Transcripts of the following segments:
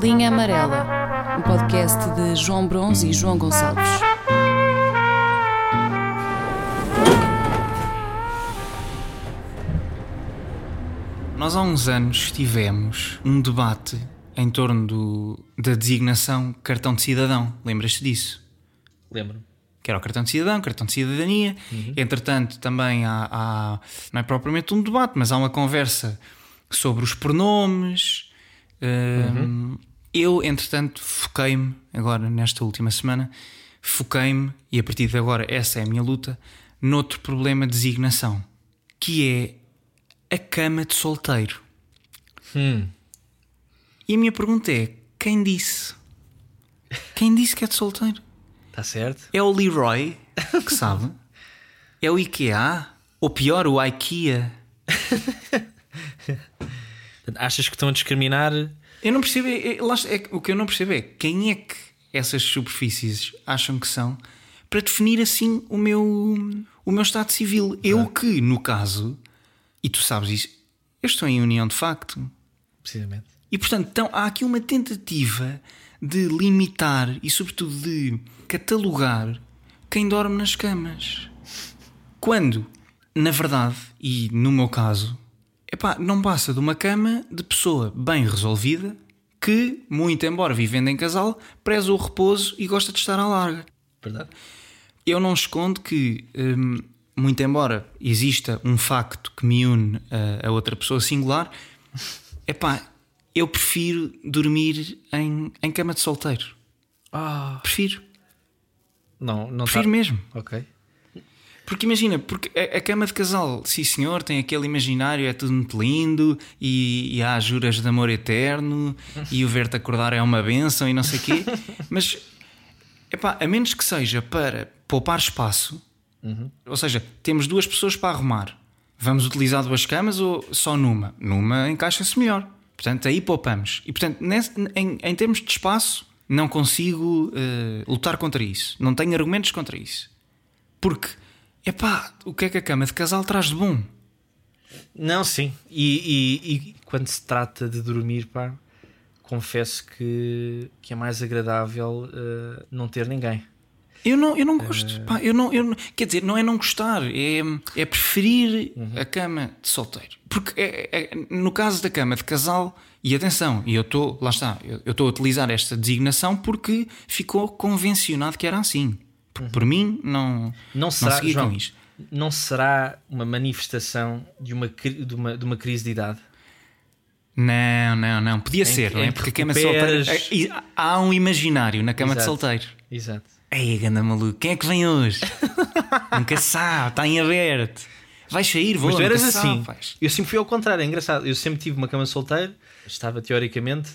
Linha Amarela, um podcast de João Bronze e João Gonçalves. Nós há uns anos tivemos um debate em torno do- da designação cartão de cidadão. Lembras-te disso? Lembro-me. Que era o cartão de cidadão, cartão de cidadania. Entretanto, também há, há- Não é propriamente um debate, mas há uma conversa sobre os pronomes. Hum, Eu, entretanto, foquei-me, agora nesta última semana, foquei-me, e a partir de agora essa é a minha luta, noutro problema de designação, que é a cama de solteiro. Hum. E a minha pergunta é: quem disse? Quem disse que é de solteiro? Está certo? É o Leroy que sabe? É o IKEA? Ou pior, o IKEA? Achas que estão a discriminar? Eu não percebo. é- é- é o que eu não percebo é quem é que essas superfícies acham que são para definir assim o meu, o meu estado civil. Eu que, no caso, e tu sabes isso, eu estou em união de facto. Precisamente. E portanto, então, há aqui uma tentativa de limitar e, sobretudo, de catalogar quem dorme nas camas. Quando, na verdade, e no meu caso, epá, não passa de uma cama de pessoa bem resolvida que, muito embora vivendo em casal, preza o repouso e gosta de estar à larga. Verdade? Eu não escondo que, hum, muito embora exista um facto que me une a, a outra pessoa singular, epá, eu prefiro dormir em, em cama de solteiro. Ah. Prefiro. Não, não Prefiro tá- mesmo. Ok. Porque imagina, porque a, a cama de casal, sim senhor, tem aquele imaginário, é tudo muito lindo e, e há juras de amor eterno e o ver-te acordar é uma benção e não sei o quê. Mas, epá, a menos que seja para poupar espaço, ou seja, temos duas pessoas para arrumar, vamos utilizar duas camas ou só numa? Numa encaixa-se melhor. Portanto, aí poupamos. E, portanto, nesse- em, em termos de espaço, não consigo eh, lutar contra isso. Não tenho argumentos contra isso. Porque, epá, o que é que a cama de casal traz de bom? Não, sim. E, e- e quando se trata de dormir, pá, confesso que, que é mais agradável eh, não ter ninguém. Eu não, eu não gosto. Pá, eu não, eu não- quer dizer, não é não gostar, é, é preferir a cama de solteiro. Porque é- é- no caso da cama de casal, e atenção, e eu estou, lá está, eu estou a utilizar esta designação porque ficou convencionado que era assim. Porque por mim não, Não será, segui João, com isto. não será uma manifestação de uma, de uma, de uma crise de idade? Não, não, não. Podia ser, que- não é? em que Porque a cama de solteiro. recuperas- é- Há um imaginário na cama de Exato. solteiro. Exato. Ei, ganda maluco, quem é que vem hoje? nunca sabe, está em aberto. Vais sair, vou, Mas tu eras assim. Eu sempre fui ao contrário, é engraçado. Eu sempre tive uma cama solteiro, estava teoricamente.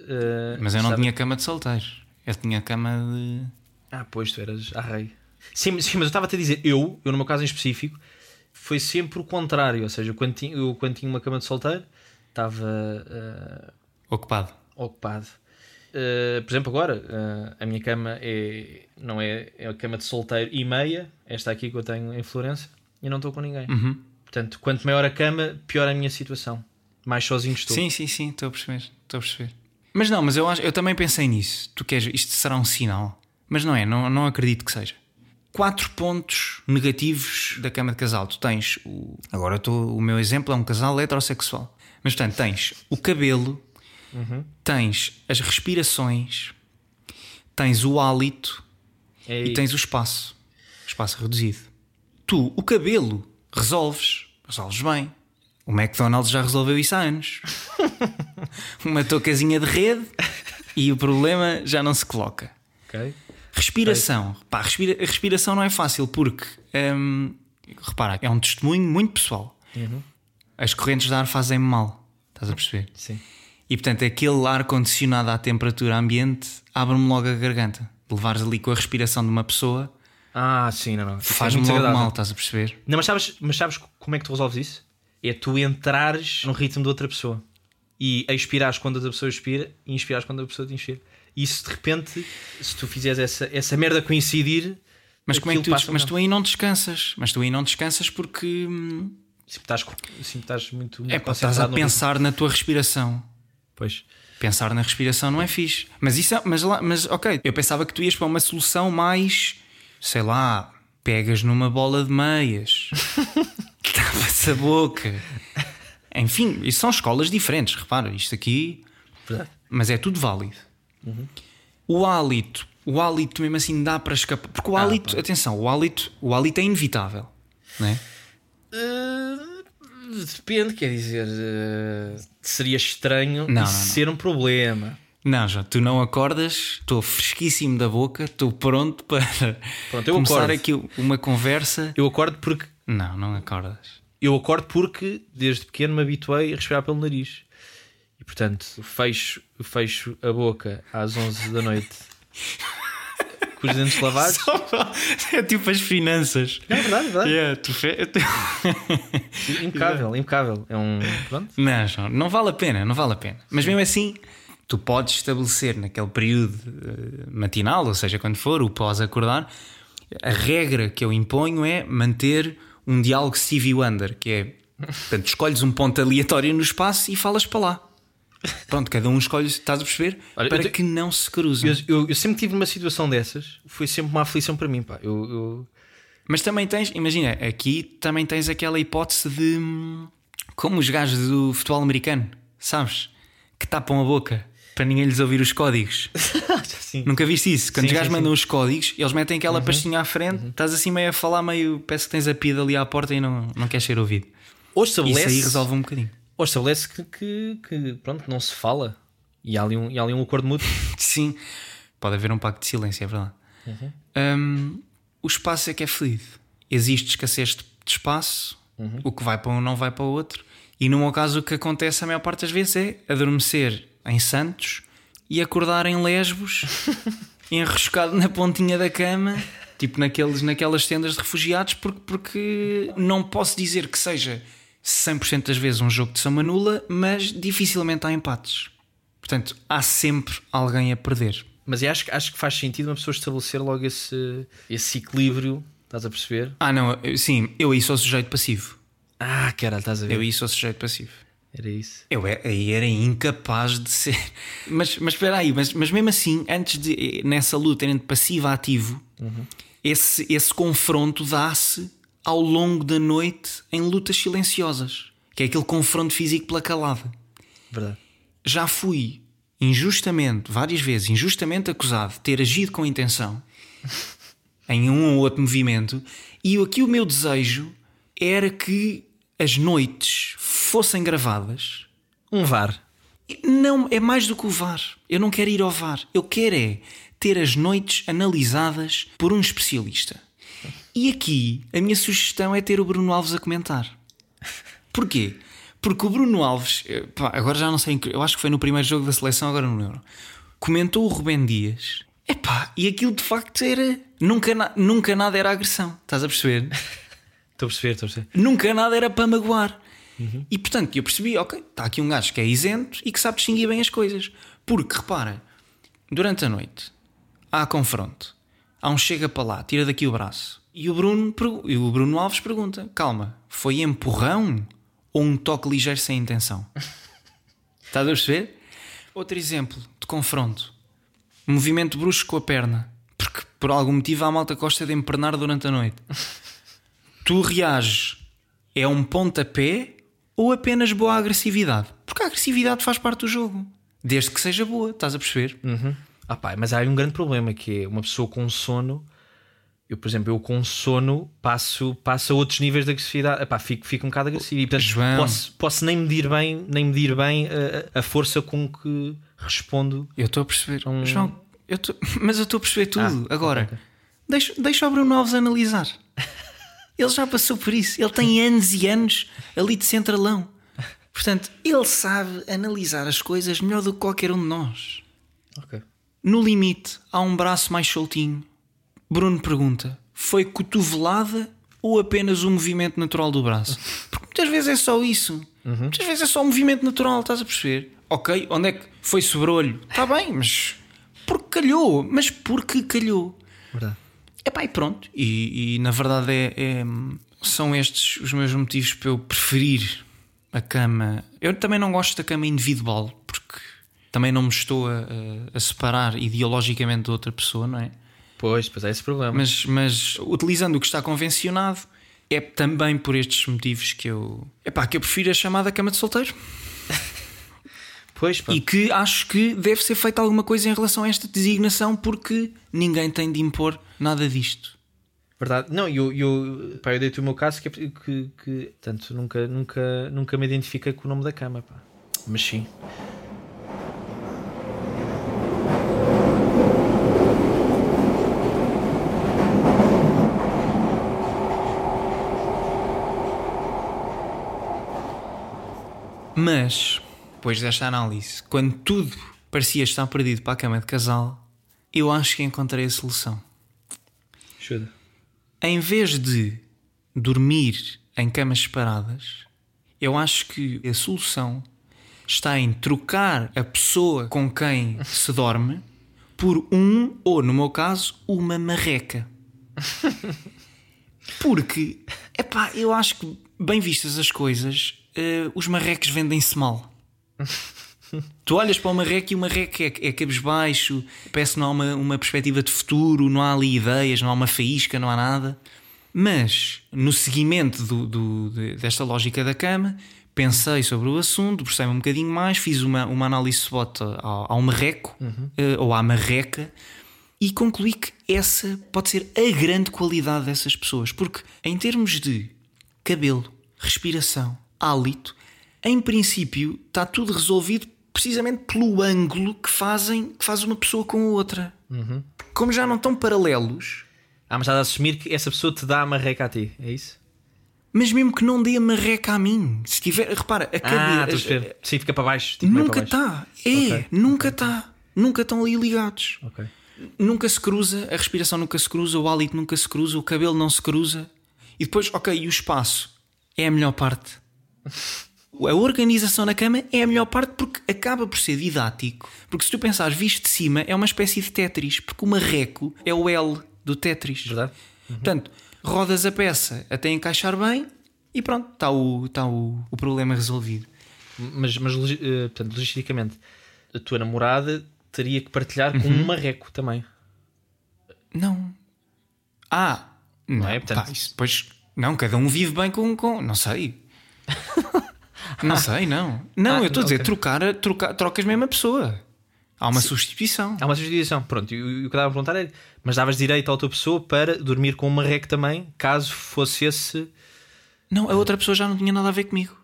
eh, Mas eu não estava- tinha cama de solteiro. Eu tinha cama de. Ah, pois tu eras a rei. Sim, sim, mas eu estava-te a dizer, eu, eu no meu caso em específico, foi sempre o contrário. Ou seja, eu quando tinha, eu, quando tinha uma cama de solteiro, estava eh, ocupado. ocupado. Eh, por exemplo, agora, eh, a minha cama é, não é, é a cama de solteiro e meia, esta aqui que eu tenho em Florença, e não estou com ninguém. Uhum. Portanto, quanto maior a cama, pior a minha situação. Mais sozinho estou. Sim, sim, sim, estou a perceber. Estou a perceber. Mas não, mas eu, acho, eu também pensei nisso. Tu queres, isto será um sinal. Mas não é, não, não acredito que seja. Quatro pontos negativos da cama de casal. Tu tens o. Agora tô, o meu exemplo é um casal heterossexual. Mas portanto, tens o cabelo, tens as respirações, tens o hálito É, e tens o espaço. Espaço reduzido. Tu, o cabelo, resolves. Resolves bem. O McDonald's já resolveu isso há anos. Uma toucazinha de rede e o problema já não se coloca. ok. Respiração. Pá, respira- a respiração não é fácil porque, hum, repara, é um testemunho muito pessoal. As correntes de ar fazem-me mal. Estás a perceber? Sim. E portanto, aquele ar condicionado à temperatura ambiente abre-me logo a garganta. Levares ali com a respiração de uma pessoa Ah, sim, não, não. É faz-me logo desagradável. mal, estás a perceber? Não, mas sabes, mas sabes como é que tu resolves isso? É tu entrares no ritmo de outra pessoa e expirares quando a outra pessoa expira e inspirares quando a pessoa te inspira. E isso de repente, se tu fizeres essa, essa merda coincidir, Mas como é que tu, mas tu aí não descansas? Mas tu aí não descansas porque hum, Sempre estás, sempre estás muito, muito é, estás a pensar na tua respiração. Pois. Pensar na respiração não é fixe. Mas isso é, mas, lá, mas ok, eu pensava que tu ias para uma solução mais, sei lá, pegas numa bola de meias, tapa-se a boca. Enfim, isso são escolas diferentes, repara, isto aqui. Mas é tudo válido. O hálito, o hálito mesmo assim dá para escapar. Porque o hálito, atenção, o hálito, o hálito é inevitável, não é? Uh, depende, quer dizer, uh, seria estranho Não, não, não. ser um problema. Não, já, tu não acordas, estou fresquíssimo da boca, estou pronto para Pronto, começar acordo. aqui uma conversa. Eu acordo porque Não, não acordas. eu acordo porque desde pequeno me habituei a respirar pelo nariz. E portanto, fecho, fecho a boca às 11 da noite com os dentes lavados. é tipo as finanças. É verdade, é verdade. Yeah, tu fe- Impecável, impecável. É um. Pronto. Não, João, não vale a pena, não vale a pena. Mas mesmo assim, tu podes estabelecer naquele período eh, matinal, ou seja, quando for, o pós-acordar, a regra que eu imponho é manter um diálogo Stevie Wonder, que é, portanto, escolhes um ponto aleatório no espaço e falas para lá. Pronto, cada um escolhe, estás a perceber? Olha, para te- que não se cruzem. Eu, eu- eu sempre tive uma situação dessas, foi sempre uma aflição para mim. Pá. Eu, eu- Mas também tens, imagina, aqui também tens aquela hipótese de hum, como os gajos do futebol americano, sabes? Que tapam a boca para ninguém lhes ouvir os códigos. Sim. Nunca viste isso? Quando Sim, os gajos sim, mandam os códigos, eles metem aquela pastinha à frente, estás assim meio a falar, meio parece que tens a pida ali à porta e não, não queres ser ouvido. Ou Isso estabelece, aí resolve um bocadinho. Ou estabelece que, que, que, pronto, não se fala e há ali um, há ali um acordo mútuo. Sim, pode haver um pacto de silêncio, é verdade. Hum, o espaço é que é fluido. Existe escassez de espaço, o que vai para um não vai para o outro. E no meu caso, o que acontece a maior parte das vezes é adormecer em Santos e acordar em Lesbos, enroscado na pontinha da cama, tipo naqueles, naquelas tendas de refugiados, porque, porque não posso dizer que seja 100% das vezes um jogo de soma nula, mas dificilmente há empates. Portanto, há sempre alguém a perder. Mas eu acho, que- acho que faz sentido uma pessoa estabelecer logo esse, esse equilíbrio, estás a perceber? Ah, não, eu- sim, eu aí sou sujeito passivo. Ah, caralho, estás a ver? Eu aí sou sujeito passivo. Era isso. Eu é- aí era incapaz de ser. Mas, mas espera aí, mas, mas mesmo assim, antes de nessa luta entre passivo e ativo, esse, esse confronto dá-se ao longo da noite em lutas silenciosas, que é aquele confronto físico pela calada. Verdade. Já fui injustamente, várias vezes, injustamente acusado de ter agido com intenção em um ou outro movimento, e aqui o meu desejo era que as noites fossem gravadas. Um VAR. Não, é mais do que o VAR. Eu não quero ir ao VAR. Eu quero é ter as noites analisadas por um especialista. E aqui a minha sugestão é ter o Bruno Alves a comentar. Porquê? Porque o Bruno Alves, eh, pá, agora já não sei, eu acho que foi no primeiro jogo da seleção, agora não lembro. Comentou o Rubem Dias. Epá, e aquilo de facto era. Nunca, na- nunca nada era agressão. Estás a perceber? Estou a perceber, estou a perceber. nunca nada era para magoar. E portanto, eu percebi, ok, está aqui um gajo que é isento e que sabe distinguir bem as coisas. Porque, repara, durante a noite há confronto, há um chega para lá, tira daqui o braço. E o Bruno, e o Bruno Alves pergunta: calma, foi empurrão ou um toque ligeiro sem intenção? Estás a perceber? Outro exemplo de confronto: movimento brusco com a perna. Porque por algum motivo a malta gosta de empernar durante a noite tu reages é um pontapé ou apenas boa agressividade? Porque a agressividade faz parte do jogo. Desde que seja boa, estás a perceber? Uhum. Ah, pá, mas há aí um grande problema que é uma pessoa com sono. Eu, por exemplo, eu com sono passo, passo a outros níveis de agressividade. Epá, fico, fico um bocado agressivo. E, portanto, João. posso, posso nem medir bem, nem medir bem a, a força com que respondo. Eu estou a perceber. Um- João, eu tô- mas eu estou a perceber tudo. Ah, Agora, ok. deixa, deixa o Bruno Alves analisar. Ele já passou por isso. Ele tem anos e anos ali de centralão. Portanto, ele sabe analisar as coisas melhor do que qualquer um de nós. No limite, há um braço mais soltinho. Bruno pergunta: foi cotovelada ou apenas o movimento natural do braço? Porque muitas vezes é só isso. Muitas vezes é só o movimento natural, estás a perceber? Ok, onde é que foi sobrolho? Está bem, mas porque calhou? Mas porque calhou? Verdade. Epá, e pronto. E, e, na verdade é, é- são estes os meus motivos para eu preferir a cama. Eu também não gosto da cama individual, porque também não me estou a, a- a separar ideologicamente de outra pessoa, não é? Pois, pois é esse problema. Mas, mas utilizando o que está convencionado, é também por estes motivos que eu. Epá, que eu prefiro a chamada cama de solteiro. pois, pá. E que acho que deve ser feita alguma coisa em relação a esta designação, porque ninguém tem de impor nada disto. Verdade. Não, eu, eu, pá, eu dei-te o meu caso que, é que, que tanto nunca, nunca, nunca me identifiquei com o nome da cama, pá. Mas sim. Mas, depois desta análise, quando tudo parecia estar perdido para a cama de casal, eu acho que encontrei a solução. Ajuda. Em vez de dormir em camas separadas, eu acho que a solução está em trocar a pessoa com quem se dorme por um, ou no meu caso, uma marreca. Porque, epá, eu acho que, bem vistas as coisas, eh, os marrecos vendem-se mal. Tu olhas para o marreco e o marreco é, é cabisbaixo, parece que não há uma, uma perspectiva de futuro, não há ali ideias, não há uma faísca, não há nada. Mas, no seguimento do- do- de- desta lógica da cama, pensei sobre o assunto, debrucei-me um bocadinho mais, fiz uma, uma análise SWOT ao, ao marreco, eh, ou à marreca, e concluí que essa pode ser a grande qualidade dessas pessoas. Porque, em termos de cabelo, respiração, hálito, em princípio está tudo resolvido precisamente pelo ângulo que fazem que faz uma pessoa com a outra. Como já não estão paralelos, Ah, mas estás a assumir que essa pessoa te dá a marreca a ti, é isso? mas mesmo que não dê a marreca a mim, se tiver, repara, a Ah, estou a cabeça perceber. Sim, fica para baixo. tipo, nunca está. É, Ok. nunca está. Nunca estão ali ligados. Ok. Nunca se cruza, a respiração nunca se cruza, o hálito nunca se cruza, o cabelo não se cruza. E depois, ok, e o espaço é a melhor parte. A organização na cama é a melhor parte porque acaba por ser didático. Porque se tu pensares visto de cima, é uma espécie de Tetris, porque o marreco é o L do Tetris. Verdade? Portanto, rodas a peça até encaixar bem e pronto, está o, está o, o problema resolvido. Mas, mas eh, portanto, logisticamente, a tua namorada teria que partilhar com um marreco também. Não. Ah, não, é? é? Portanto- isso depois. Não, cada um vive bem com. com não sei. Não sei, não. Não, Ah, eu estou a dizer, trocar, trocar, trocas mesmo a pessoa. Há uma substituição. Há uma substituição. Pronto, e o que eu estava a perguntar era: mas davas direito à outra pessoa para dormir com um marreco também, caso fosse esse. Não, a outra pessoa já não tinha nada a ver comigo.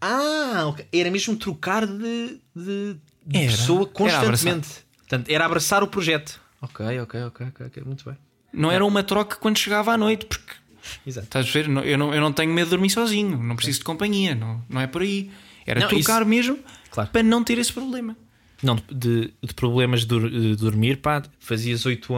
Ah, ok. era mesmo trocar de, de, de pessoa Era constantemente. Portanto, era abraçar o projeto. Ok, ok, ok, ok, ok, muito bem. Não era uma troca quando chegava à noite, porque Exato. estás a ver? Eu não, eu não tenho medo de dormir sozinho, não preciso de companhia, não, não é por aí. Era Não, trocar isso- mesmo Claro. para não ter esse problema. Não, de, de problemas de, de dormir, pá, fazias 8,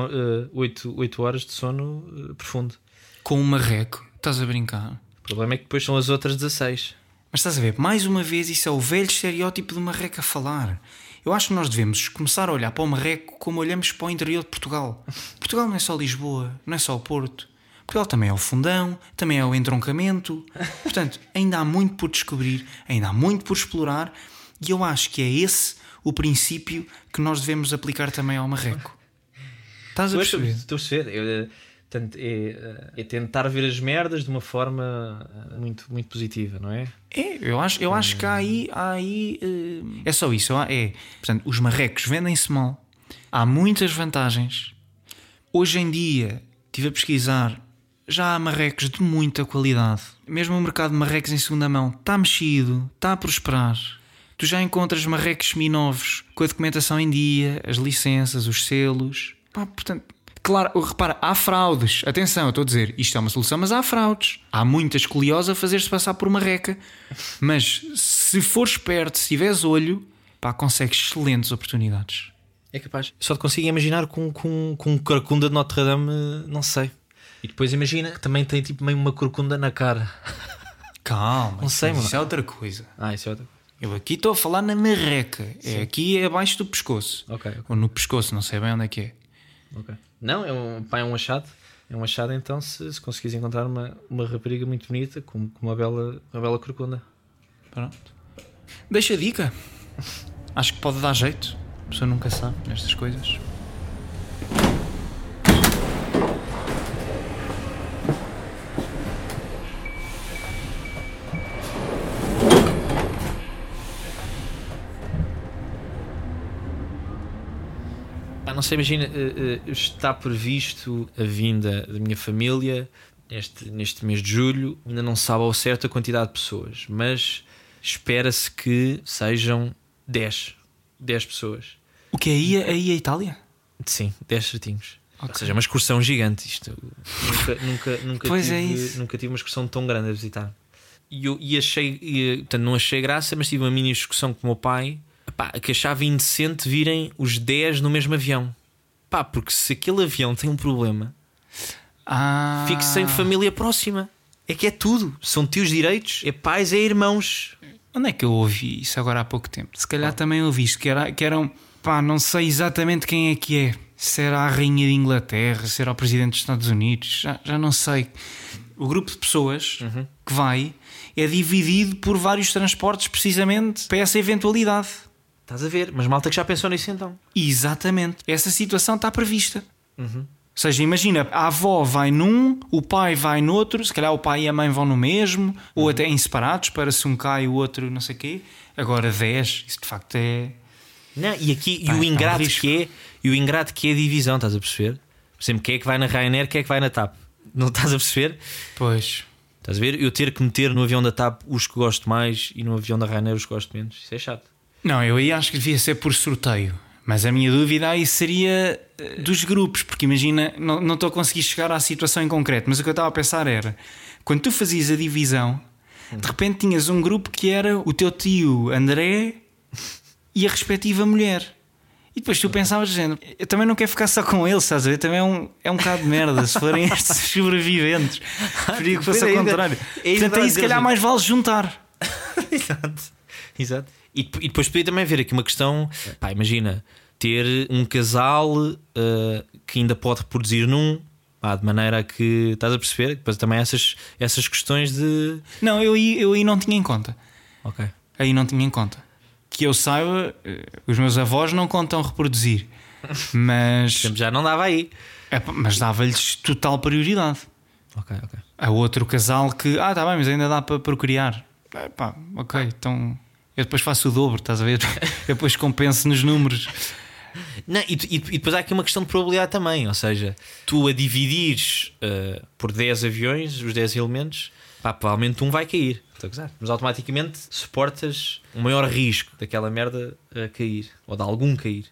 oito oito horas de sono eh, profundo. Com um marreco, estás a brincar. O problema é que depois são as outras 16. Mas estás a ver, mais uma vez, isso é o velho estereótipo de marreco a falar. Eu acho que nós devemos começar a olhar para o marreco como olhamos para o interior de Portugal. Portugal não é só Lisboa, não é só o Porto. Portugal também é o fundão, também é o entroncamento. Portanto, ainda há muito por descobrir, ainda há muito por explorar, e eu acho que é esse o princípio que nós devemos aplicar também ao marreco. Estás a perceber? Estou a perceber. Eu, eh, é, eh, é tentar ver as merdas de uma forma eh, muito, muito positiva, não é? É, eu acho, eu acho que há aí, há aí é só isso. É, portanto, os marrecos vendem-se mal. Há muitas vantagens. Hoje em dia, estive a pesquisar, já há marrecos de muita qualidade. Mesmo o mercado de marrecos em segunda mão está mexido, está a prosperar. Tu já encontras marrecos seminovos com a documentação em dia, as licenças, os selos. Pá, portanto, claro, repara, há fraudes. Atenção, eu estou a dizer, isto é uma solução, mas há fraudes. Há muita escoliose a fazer-se passar por uma reca. Mas se fores esperto, se tiveres olho, pá, consegues excelentes oportunidades. É capaz. Só te consigo imaginar com, com, com um corcunda de Notre Dame, não sei. E depois imagina que também tem tipo meio uma corcunda na cara. Calma, Não sei, isso é outra coisa. Ah, isso é outra. Eu aqui estou a falar na marreca. É aqui é abaixo do pescoço. Ok, ok. Ou no pescoço, não sei bem onde é que é. ok. Não, é um, pá, é um achado. É um achado então se, se conseguires encontrar uma, uma rapariga muito bonita com, com uma, bela, uma bela corcunda. Pronto. Deixa a dica. Acho que pode dar jeito. A pessoa nunca sabe nestas coisas. Sei, imagina, eh, eh, está previsto a vinda da minha família neste, neste mês de julho. Ainda não sabe ao certo a quantidade de pessoas, mas espera-se que sejam 10. 10 pessoas. O que é aí, aí a Itália? Sim, 10 certinhos. Ou seja, é uma excursão gigante. Isto nunca, nunca, nunca, Pois tive, é nunca tive uma excursão tão grande a visitar. E eu e achei, e, portanto, não achei graça, mas tive uma mini discussão com o meu pai pá, que achava indecente virem os 10 no mesmo avião. Pá, porque se aquele avião tem um problema, Ah. fique sem família próxima. É que é tudo. São tios direitos, é pais, é irmãos. Onde é que eu ouvi isso agora há pouco tempo? Se calhar também ouvi isto, que, era, que eram. Pá, não sei exatamente quem é que é. Se era a Rainha de Inglaterra, se era o Presidente dos Estados Unidos, já, já não sei. O grupo de pessoas que vai é dividido por vários transportes, precisamente para essa eventualidade. Estás a ver? Mas malta que já pensou nisso então. Exatamente. Essa situação está prevista. Ou seja, imagina, a avó vai num, o pai vai noutro, se calhar o pai e a mãe vão no mesmo, ou até em separados, para se um cai o outro não sei o quê. Agora 10, isso de facto é. Não, e aqui Pá, e o é um ingrato que é e o ingrato que é a divisão, estás a perceber? Por exemplo, quem é que vai na Ryanair, quem é que vai na TAP? Não estás a perceber? Pois. Estás a ver? Eu ter que meter no avião da TAP os que gosto mais e no avião da Ryanair os que gosto menos. Isso é chato. Não, eu aí acho que devia ser por sorteio. Mas a minha dúvida aí seria eh, dos grupos, porque imagina, não, não estou a conseguir chegar à situação em concreto, mas o que eu estava a pensar era: quando tu fazias a divisão, de repente tinhas um grupo que era o teu tio André e a respectiva mulher. E depois tu pensavas, dizendo, eu também não quero ficar só com ele, estás a ver? Também é um, é um bocado de merda se forem estes sobreviventes. Preferia que fosse ao contrário. é ainda Portanto, aí se calhar mais vale juntar. Exato. Exato. E, e depois podia também haver aqui uma questão. Pá, imagina ter um casal uh, que ainda pode reproduzir num. pá, de maneira a que estás a perceber? Depois também essas, essas questões de. Não, eu aí, eu aí não tinha em conta. Ok. aí não tinha em conta. Que eu saiba, eh, os meus avós não contam reproduzir, mas, já não dava aí. é mas dava-lhes total prioridade. Ok, ok. Há outro casal que, ah, tá bem, mas ainda dá para procriar. É pá, ok, então eu depois faço o dobro, estás a ver? Eu depois compenso nos números. Não, e, e- e depois há aqui uma questão de probabilidade também, ou seja, tu a dividires uh, por 10 aviões, os 10 elementos, pá, provavelmente um vai cair. Estou a. Mas automaticamente suportas um maior risco daquela merda a cair, ou de algum cair.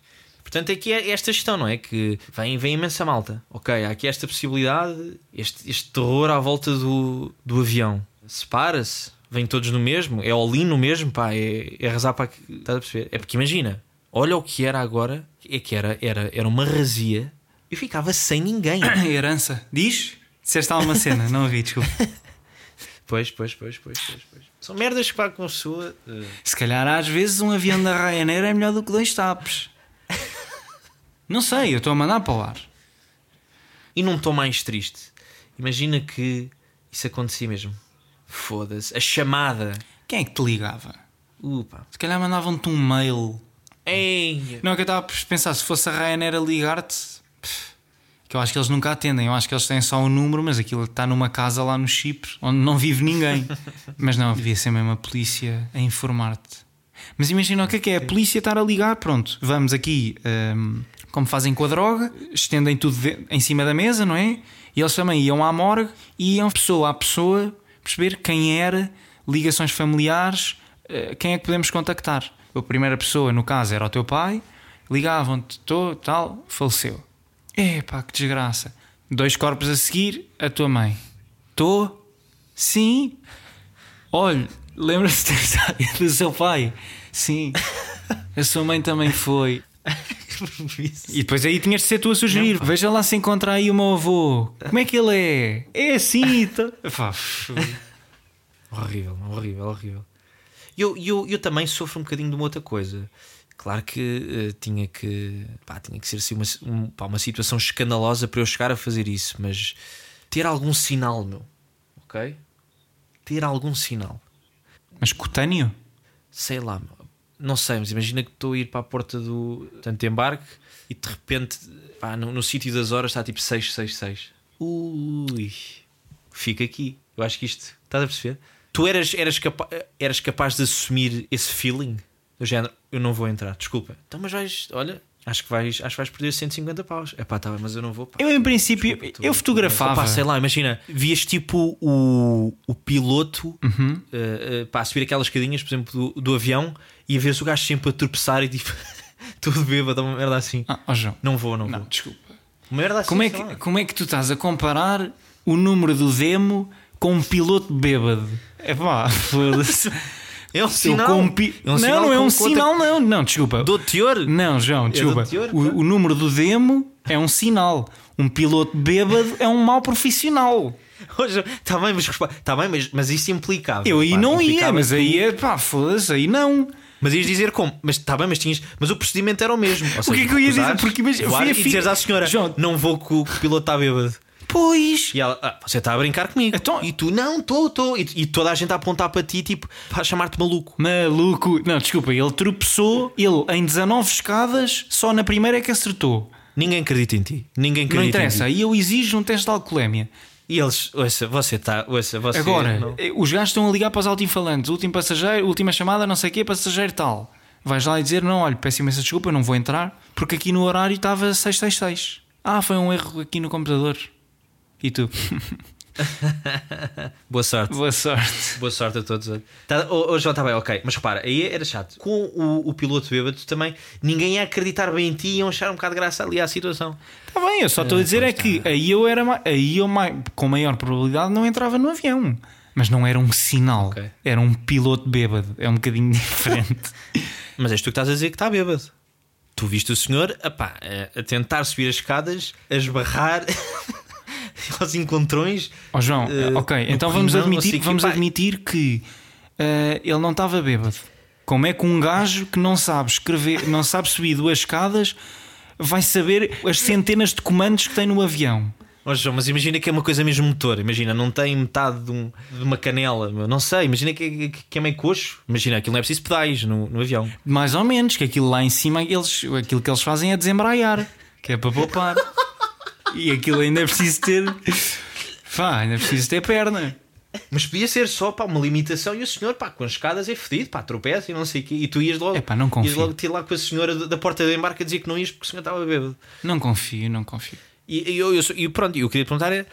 Portanto, aqui é esta gestão, não é? Que vem, vem imensa malta. Ok, há aqui esta possibilidade, este, este terror à volta do, do avião. Separa-se, vêm todos no mesmo, é all-in no mesmo, pá, é, é arrasar para. Estás a perceber? É porque imagina, olha o que era agora, é que era, era, era uma razia, eu ficava sem ninguém. Herança. Diz? Disseste alguma cena? Não ouvi, desculpa. pois, pois, pois, pois, pois, pois. São merdas que pá, com a pessoa. eh, Se calhar às vezes um avião da Ryanair é melhor do que dois tapes. Não sei, eu estou a mandar para o ar. E não estou mais triste. Imagina que isso acontecia mesmo. Foda-se. A chamada. Quem é que te ligava? Upa. Se calhar mandavam-te um mail. Ei. Não, é que eu estava a pensar, se fosse a Ryanair a ligar-te, que eu acho que eles nunca atendem, eu acho que eles têm só o número, mas aquilo está numa casa lá no Chipre, onde não vive ninguém. mas não, devia ser mesmo a polícia a informar-te. Mas imagina o que é que é, a polícia estar a ligar, pronto, vamos aqui, hum, como fazem com a droga, estendem tudo de- em cima da mesa, não é? E eles também iam à morgue e iam pessoa a pessoa perceber quem era, ligações familiares, eh, quem é que podemos contactar. A primeira pessoa, no caso, era o teu pai, ligavam-te, tal, faleceu. Epá, que desgraça. Dois corpos a seguir, a tua mãe. Tô? Sim. Olha, lembra-se do seu pai? Sim. A sua mãe também foi. E depois aí tinhas de ser tu a sugerir. Veja lá se encontra aí o meu avô. Como é que ele é? É assim. Tá... Horrível, horrível, horrível. Eu, eu, eu também sofro um bocadinho de uma outra coisa. Claro que eh, tinha que pá, tinha que ser assim uma, um- pá, uma situação escandalosa para eu chegar a fazer isso, mas ter algum sinal, meu, ok? Ter algum sinal, Mas cutâneo? sei lá, meu. Não sei, mas imagina que estou a ir para a porta do tanto de embarque e de repente pá, no, no sítio das horas está tipo 666. Ui, fica aqui. Eu acho que isto, estás a perceber? Tu eras, eras, capa eras capaz de assumir esse feeling do género, eu não vou entrar, desculpa. Então, mas vais, olha, acho que vais, acho que vais perder 150 paus. É pá, tá, mas eu não vou. Pá. Eu, em princípio, Desculpa, tu- eu fotografava. Pá, sei lá, imagina, vias tipo o, o piloto Uhum. uh, uh, pá, a subir aquelas escadinhas, por exemplo, do, do avião e a ver o gajo sempre a tropeçar e tipo, tudo bêbado, uma merda assim. Ah, ó João, Não vou, não, não, vou. desculpa. Uma merda assim. Como é, que, lá. como é que tu estás a comparar o número do demo com um piloto bêbado? É pá, foda-se. É um Eu sinal. É um não, sinal não é um sinal, não. Não, desculpa. Do teor? Não, João, desculpa. do teor, o, o número do demo é um sinal. Um piloto bêbado é um mau profissional. Está bem, mas, tá bem mas, mas isso implicava. Eu aí pá, não ia, mas aí é pá, foda-se, aí não. Mas ias dizer como? Mas está bem, mas tinhas. Mas o procedimento era o mesmo. Ou que é seja, que eu ia dizer? Porque imagina, voar fui a fi- à senhora: João- Não vou o, que o piloto está bêbado. Pois. E ela, ah, você está a brincar comigo. Então- e tu, não, estou, estou. E, e toda a gente a apontar para ti, tipo, para chamar-te maluco. Maluco. Não, desculpa, ele tropeçou, ele em 19 escadas, só na primeira é que acertou. Ninguém acredita em ti. Ninguém acredita Não em interessa, ti. aí eu exijo um teste de alcoolemia. E eles, ouça, você está, ouça, você. Agora, não- eh, os gajos estão a ligar para os altifalantes, último passageiro, última chamada, não sei o quê, passageiro tal. Vais lá e dizer: Não, olha, peço imensa desculpa, eu não vou entrar, porque aqui no horário estava 666. Ah, foi um erro aqui no computador. E tu? Boa sorte. Boa sorte. Boa sorte a todos. Tá, oh, João, está bem, ok. Mas repara, aí era chato. Com o, o piloto bêbado também, ninguém ia acreditar bem em ti e iam achar um bocado de graça ali à situação. Está bem, eu só estou a dizer é que aí eu era aí eu com maior probabilidade não entrava no avião. Mas não era um sinal, Ok. era um piloto bêbado. É um bocadinho diferente. Mas és tu que estás a dizer que está bêbado. Tu viste o senhor epá, a, a tentar subir as escadas, a esbarrar aos encontrões. Ó João, Eh, ok, então vamos admitir, assim, que, vamos pá- admitir que eh, ele não estava bêbado. Como é que um gajo que não sabe escrever, não sabe subir duas escadas, vai saber as centenas de comandos que tem no avião? Ó, João, mas imagina que é uma coisa mesmo motor. Imagina, não tem metade de, um- de uma canela. Não sei, imagina que, é- que é meio coxo. Imagina, aquilo não é preciso pedais no, no avião. Mais ou menos, que aquilo lá em cima, eles, aquilo que eles fazem é desembraiar, que é para poupar. e aquilo ainda é preciso ter. Pá, ainda é preciso ter perna. Mas podia ser só pá, uma limitação e o senhor, pá, com as escadas é fedido, pá, tropeça e não sei o quê. E tu ias logo, Epá, não confio. ias logo ter lá com a senhora da- da porta de embarque a dizer que não ias porque o senhor estava bêbado. Não confio, não confio. E, e eu, eu, sou- e pronto, eu queria perguntar é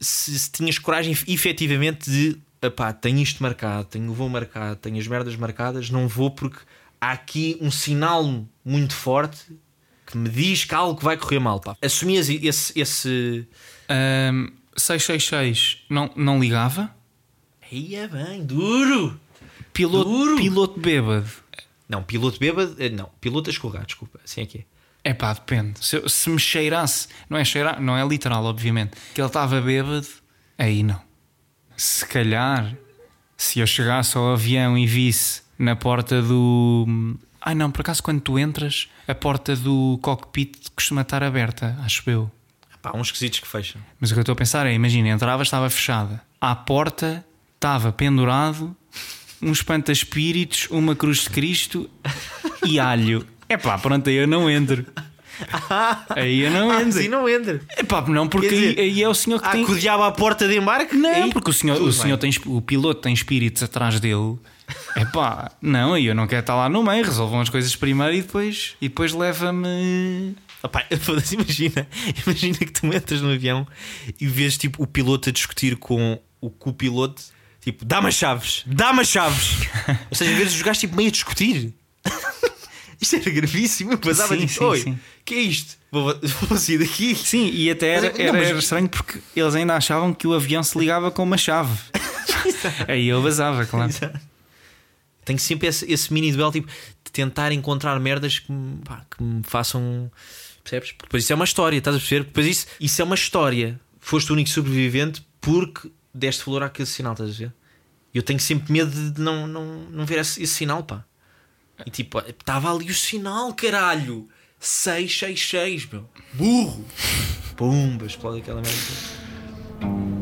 se, se tinhas coragem efetivamente de pá, tenho isto marcado, tenho o voo marcado, tenho as merdas marcadas, não vou porque há aqui um sinal muito forte que me diz que algo vai correr mal. Pá. Assumias esse. esse... Ahm, 666 não, não ligava? Aí é bem, duro! Piloto, Duro. piloto bêbado. Não, piloto bêbado, eh, não, piloto a escorregar, desculpa, assim é que é. É pá, depende. Se, se me cheirasse, não é cheirar, não é literal, obviamente, que ele estava bêbado, aí não. Se calhar, se eu chegasse ao avião e visse na porta do. Ai não, por acaso quando tu entras, a porta do cockpit costuma estar aberta, acho eu. Pá, há uns esquisitos que fecham. Mas o que eu estou a pensar é: imagina, entrava, estava fechada. À porta estava pendurado um espanta-espíritos, uma cruz de Cristo e alho. É pá, pronto, aí eu não entro. Aí eu não Ah, entro. assim não entra. É pá, não, porque Quer aí, dizer, aí é o senhor que tem. que o diabo à porta de embarque? Não, Aí, porque o senhor, tudo o, senhor bem. tem, o piloto tem espíritos atrás dele. É pá, não, aí eu não quero estar lá no meio. Resolvam as coisas primeiro e depois, e depois leva-me. Foda-se, imagina, imagina que tu entras no avião e vês tipo o piloto a discutir com o co-piloto, tipo, dá-me as chaves, dá-me as chaves. Ou seja, vês os gajos tipo meio a discutir. Isto era gravíssimo. Eu passava Sim, tipo, oi, sim. que é isto? Vou, vou sair daqui. Sim, e até era, não, era, mas- era estranho porque eles ainda achavam que o avião se ligava com uma chave. aí eu vazava, claro. Tenho sempre esse, esse mini duelo tipo, de tentar encontrar merdas que pá, que me façam. Percebes? Porque Depois isso é uma história, estás a perceber? Depois isso, isso é uma história. Foste o único sobrevivente porque deste valor àquele sinal, estás a ver? Eu tenho sempre medo de não, não, não ver esse, esse sinal, pá. E tipo, estava ali o sinal, caralho! 666, meu. Burro! Pumba, explode aquela merda.